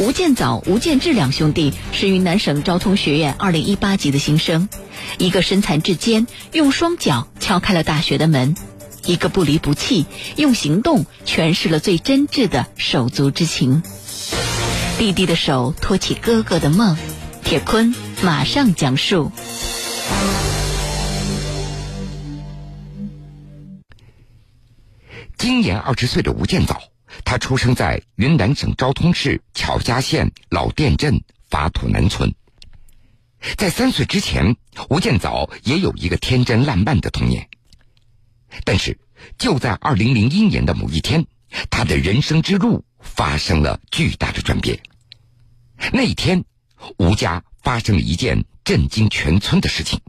吴建早、吴建志两兄弟是云南省昭通学院2018级的新生，一个身残志坚，用双脚敲开了大学的门；一个不离不弃，用行动诠释了最真挚的手足之情。弟弟的手托起哥哥的梦，铁坤马上讲述。今年二十岁的吴建早。他出生在云南省昭通市巧家县老店镇法土南村。在三岁之前，吴建早也有一个天真烂漫的童年。但是，就在二零零一年的某一天，他的人生之路发生了巨大的转变。那一天，吴家发生了一件震惊全村的事情。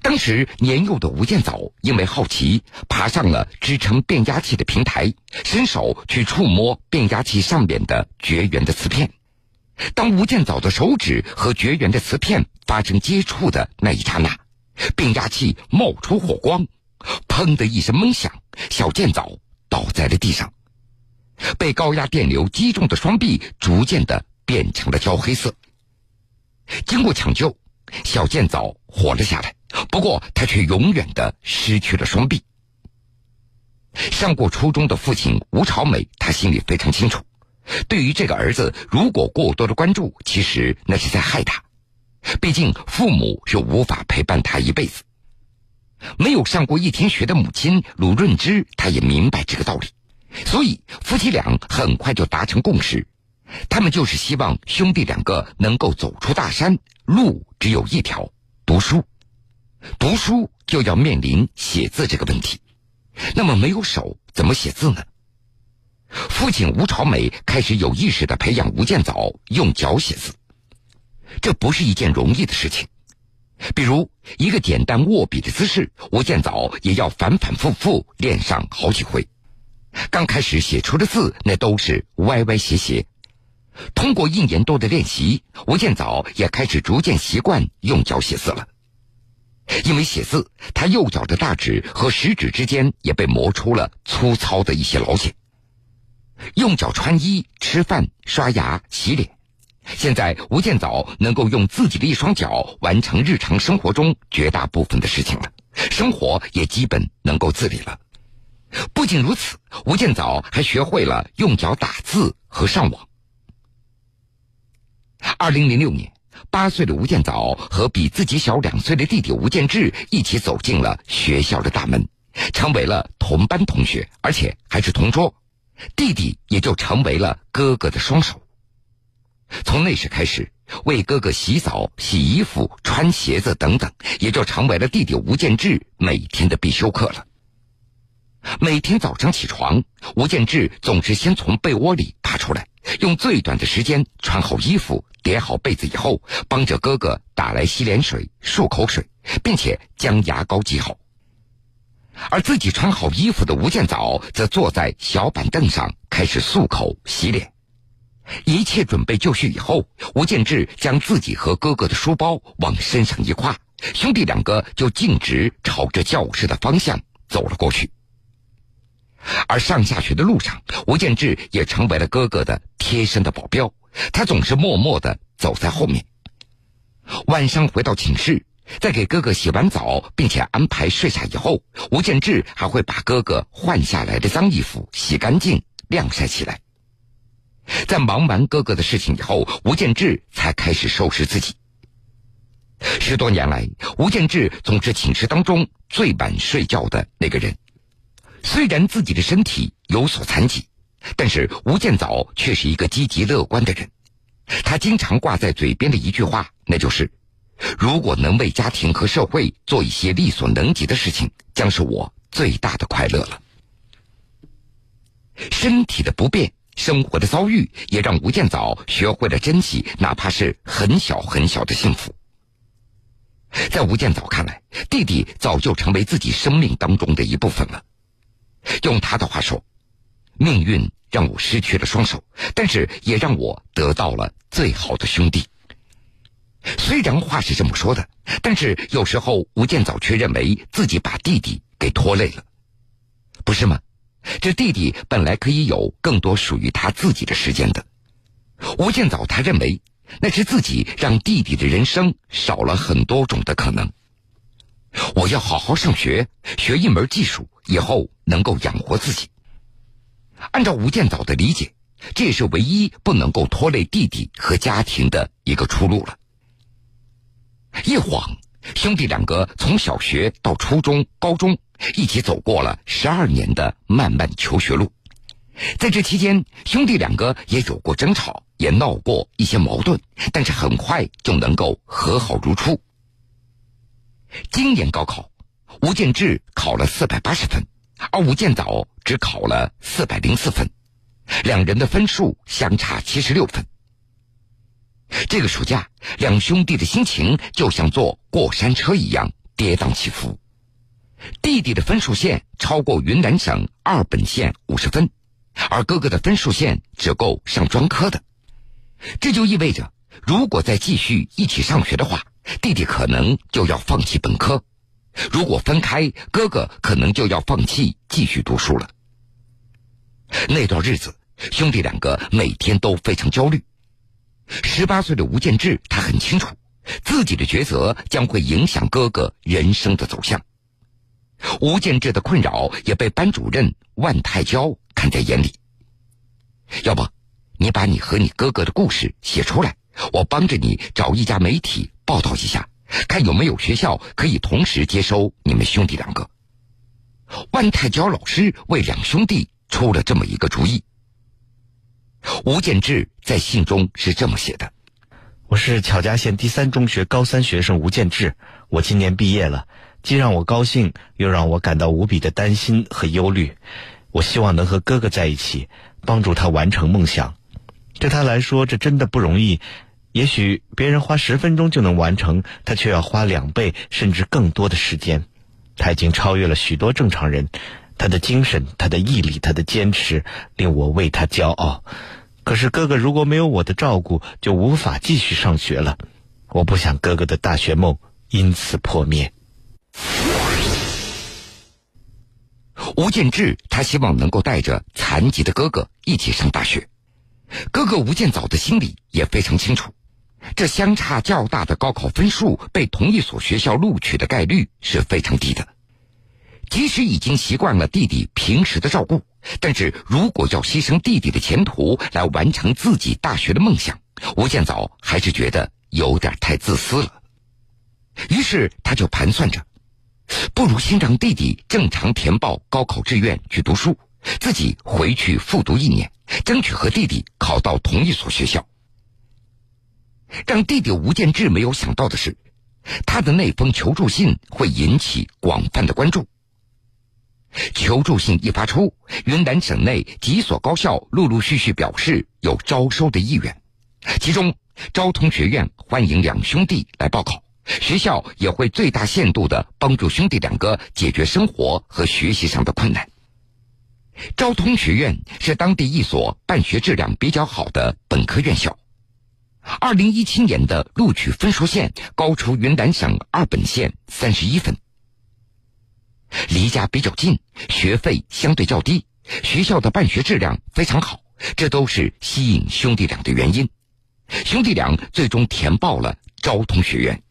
当时年幼的吴建早因为好奇，爬上了支撑变压器的平台，伸手去触摸变压器上面的绝缘的瓷片。当吴建早的手指和绝缘的瓷片发生接触的那一刹那，变压器冒出火光，砰的一声闷响，小建早倒在了地上，被高压电流击中的双臂逐渐的变成了焦黑色。经过抢救，小建早活了下来。不过，他却永远的失去了双臂。上过初中的父亲吴朝美，他心里非常清楚，对于这个儿子，如果过多的关注，其实那是在害他。毕竟，父母是无法陪伴他一辈子。没有上过一天学的母亲鲁润之，他也明白这个道理，所以夫妻俩很快就达成共识，他们就是希望兄弟两个能够走出大山，路只有一条，读书。读书就要面临写字这个问题，那么没有手怎么写字呢？父亲吴朝美开始有意识的培养吴建早用脚写字，这不是一件容易的事情。比如一个简单握笔的姿势，吴建早也要反反复复练上好几回。刚开始写出的字那都是歪歪斜斜。通过一年多的练习，吴建早也开始逐渐习惯用脚写字了。因为写字，他右脚的大指和食指之间也被磨出了粗糙的一些老茧。用脚穿衣、吃饭、刷牙、洗脸，现在吴建早能够用自己的一双脚完成日常生活中绝大部分的事情了，生活也基本能够自理了。不仅如此，吴建早还学会了用脚打字和上网。二零零六年。八岁的吴建早和比自己小两岁的弟弟吴建志一起走进了学校的大门，成为了同班同学，而且还是同桌。弟弟也就成为了哥哥的双手。从那时开始，为哥哥洗澡、洗衣服、穿鞋子等等，也就成为了弟弟吴建志每天的必修课了。每天早上起床，吴建志总是先从被窝里爬出来，用最短的时间穿好衣服。叠好被子以后，帮着哥哥打来洗脸水、漱口水，并且将牙膏挤好。而自己穿好衣服的吴建早则坐在小板凳上开始漱口、洗脸。一切准备就绪以后，吴建志将自己和哥哥的书包往身上一挎，兄弟两个就径直朝着教室的方向走了过去。而上下学的路上，吴建志也成为了哥哥的贴身的保镖。他总是默默的走在后面。晚上回到寝室，在给哥哥洗完澡并且安排睡下以后，吴建志还会把哥哥换下来的脏衣服洗干净晾晒起来。在忙完哥哥的事情以后，吴建志才开始收拾自己。十多年来，吴建志总是寝室当中最晚睡觉的那个人。虽然自己的身体有所残疾。但是吴建早却是一个积极乐观的人，他经常挂在嘴边的一句话，那就是：如果能为家庭和社会做一些力所能及的事情，将是我最大的快乐了。身体的不便，生活的遭遇，也让吴建早学会了珍惜，哪怕是很小很小的幸福。在吴建早看来，弟弟早就成为自己生命当中的一部分了。用他的话说。命运让我失去了双手，但是也让我得到了最好的兄弟。虽然话是这么说的，但是有时候吴建早却认为自己把弟弟给拖累了，不是吗？这弟弟本来可以有更多属于他自己的时间的。吴建早他认为，那是自己让弟弟的人生少了很多种的可能。我要好好上学，学一门技术，以后能够养活自己。按照吴建早的理解，这也是唯一不能够拖累弟弟和家庭的一个出路了。一晃，兄弟两个从小学到初中、高中，一起走过了十二年的漫漫求学路。在这期间，兄弟两个也有过争吵，也闹过一些矛盾，但是很快就能够和好如初。今年高考，吴建志考了四百八十分，而吴建早只考了四百零四分，两人的分数相差七十六分。这个暑假，两兄弟的心情就像坐过山车一样跌宕起伏。弟弟的分数线超过云南省二本线五十分。而哥哥的分数线只够上专科的，这就意味着，如果再继续一起上学的话，弟弟可能就要放弃本科；如果分开，哥哥可能就要放弃继续读书了。那段日子，兄弟两个每天都非常焦虑。十八岁的吴建志，他很清楚，自己的抉择将会影响哥哥人生的走向。吴建志的困扰也被班主任万太娇。看在眼里，要不，你把你和你哥哥的故事写出来，我帮着你找一家媒体报道一下，看有没有学校可以同时接收你们兄弟两个。万太娇老师为两兄弟出了这么一个主意。吴建志在信中是这么写的：“我是巧家县第三中学高三学生吴建志，我今年毕业了，既让我高兴，又让我感到无比的担心和忧虑。”我希望能和哥哥在一起，帮助他完成梦想。对他来说，这真的不容易。也许别人花十分钟就能完成，他却要花两倍甚至更多的时间。他已经超越了许多正常人。他的精神、他的毅力、他的坚持，令我为他骄傲。可是哥哥如果没有我的照顾，就无法继续上学了。我不想哥哥的大学梦因此破灭。吴建志，他希望能够带着残疾的哥哥一起上大学。哥哥吴建早的心里也非常清楚，这相差较大的高考分数被同一所学校录取的概率是非常低的。即使已经习惯了弟弟平时的照顾，但是如果要牺牲弟弟的前途来完成自己大学的梦想，吴建早还是觉得有点太自私了。于是他就盘算着。不如先让弟弟正常填报高考志愿去读书，自己回去复读一年，争取和弟弟考到同一所学校。让弟弟吴建志没有想到的是，他的那封求助信会引起广泛的关注。求助信一发出，云南省内几所高校陆陆续续表示有招收的意愿，其中昭通学院欢迎两兄弟来报考。学校也会最大限度的帮助兄弟两个解决生活和学习上的困难。昭通学院是当地一所办学质量比较好的本科院校，二零一七年的录取分数线高出云南省二本线三十一分。离家比较近，学费相对较低，学校的办学质量非常好，这都是吸引兄弟俩的原因。兄弟俩最终填报了昭通学院。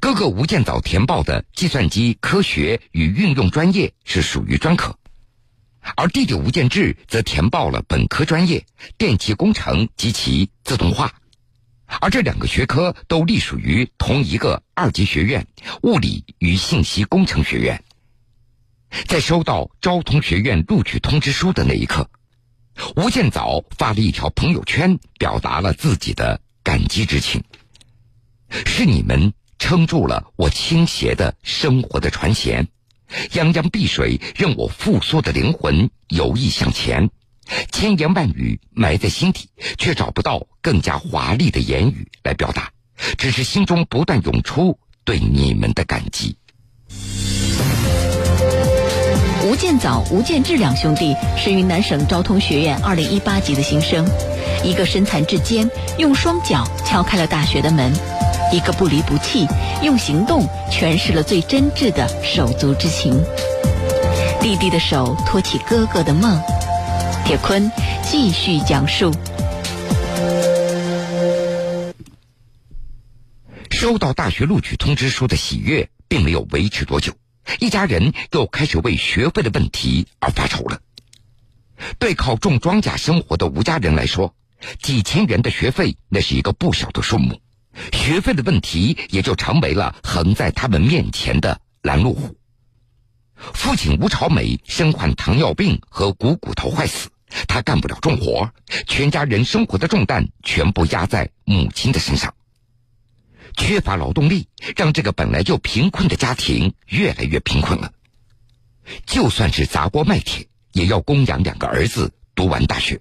哥哥吴建早填报的计算机科学与运用专业是属于专科，而弟弟吴建志则填报了本科专业电气工程及其自动化，而这两个学科都隶属于同一个二级学院——物理与信息工程学院。在收到昭通学院录取通知书的那一刻，吴建早发了一条朋友圈，表达了自己的感激之情：“是你们。”撑住了我倾斜的生活的船舷，泱泱碧水任我复苏的灵魂游弋向前，千言万语埋在心底，却找不到更加华丽的言语来表达，只是心中不断涌出对你们的感激。建早、吴建志两兄弟是云南省昭通学院二零一八级的新生，一个身残志坚，用双脚敲开了大学的门。一个不离不弃，用行动诠释了最真挚的手足之情。弟弟的手托起哥哥的梦，铁坤继续讲述。收到大学录取通知书的喜悦并没有维持多久，一家人又开始为学费的问题而发愁了。对靠种庄稼生活的吴家人来说，几千元的学费那是一个不小的数目，学费的问题也就成为了横在他们面前的拦路虎。父亲吴朝美身患糖尿病和股骨头坏死，他干不了重活，全家人生活的重担全部压在母亲的身上。缺乏劳动力，让这个本来就贫困的家庭越来越贫困了。就算是砸锅卖铁，也要供养两个儿子读完大学。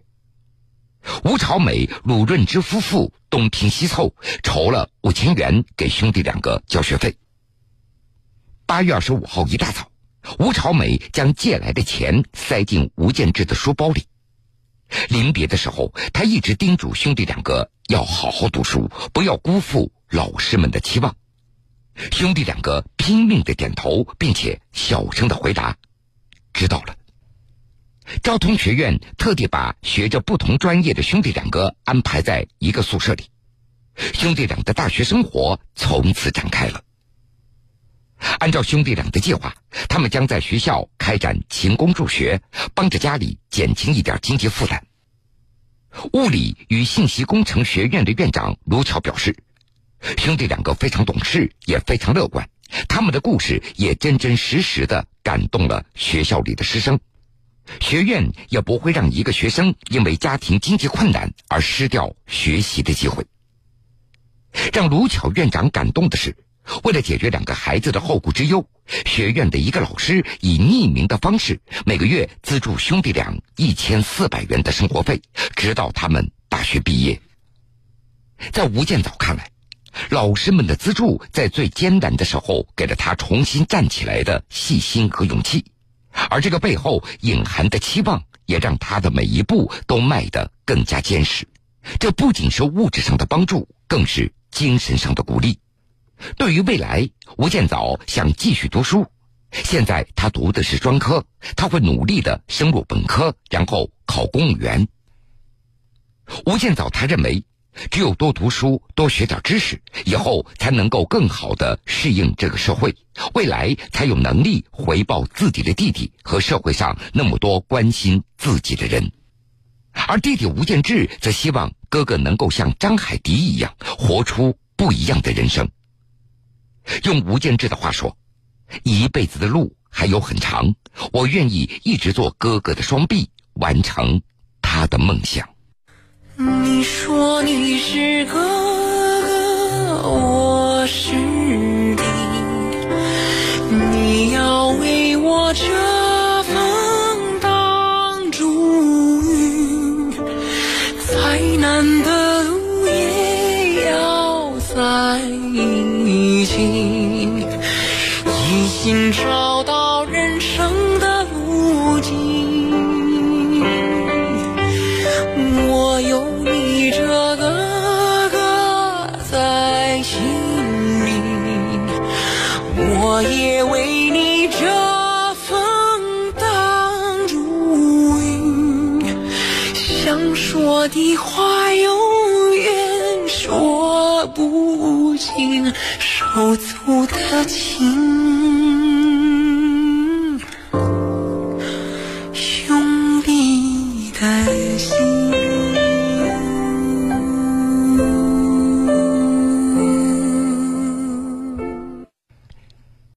吴朝美、鲁润之夫妇东拼西凑，筹了五千元给兄弟两个交学费。八月二十五号一大早，吴朝美将借来的钱塞进吴建志的书包里。临别的时候，他一直叮嘱兄弟两个要好好读书，不要辜负。老师们的期望，兄弟两个拼命的点头，并且小声的回答：“知道了。”昭通学院特地把学着不同专业的兄弟两个安排在一个宿舍里，兄弟俩的大学生活从此展开了。按照兄弟俩的计划，他们将在学校开展勤工助学，帮着家里减轻一点经济负担。物理与信息工程学院的院长卢桥表示。兄弟两个非常懂事，也非常乐观。他们的故事也真真实实的感动了学校里的师生。学院也不会让一个学生因为家庭经济困难而失掉学习的机会。让卢巧院长感动的是，为了解决两个孩子的后顾之忧，学院的一个老师以匿名的方式每个月资助兄弟俩一千四百元的生活费，直到他们大学毕业。在吴建早看来。老师们的资助，在最艰难的时候给了他重新站起来的信心和勇气，而这个背后隐含的期望，也让他的每一步都迈得更加坚实。这不仅是物质上的帮助，更是精神上的鼓励。对于未来，吴建早想继续读书。现在他读的是专科，他会努力的升入本科，然后考公务员。吴建早他认为。只有多读书、多学点知识，以后才能够更好的适应这个社会，未来才有能力回报自己的弟弟和社会上那么多关心自己的人。而弟弟吴建志则希望哥哥能够像张海迪一样，活出不一样的人生。用吴建志的话说：“一辈子的路还有很长，我愿意一直做哥哥的双臂，完成他的梦想。”你说你是哥哥，我是弟，你要为我遮风挡住雨，再难的路也要在一起，一心朝我的话永远说不清，手足的情。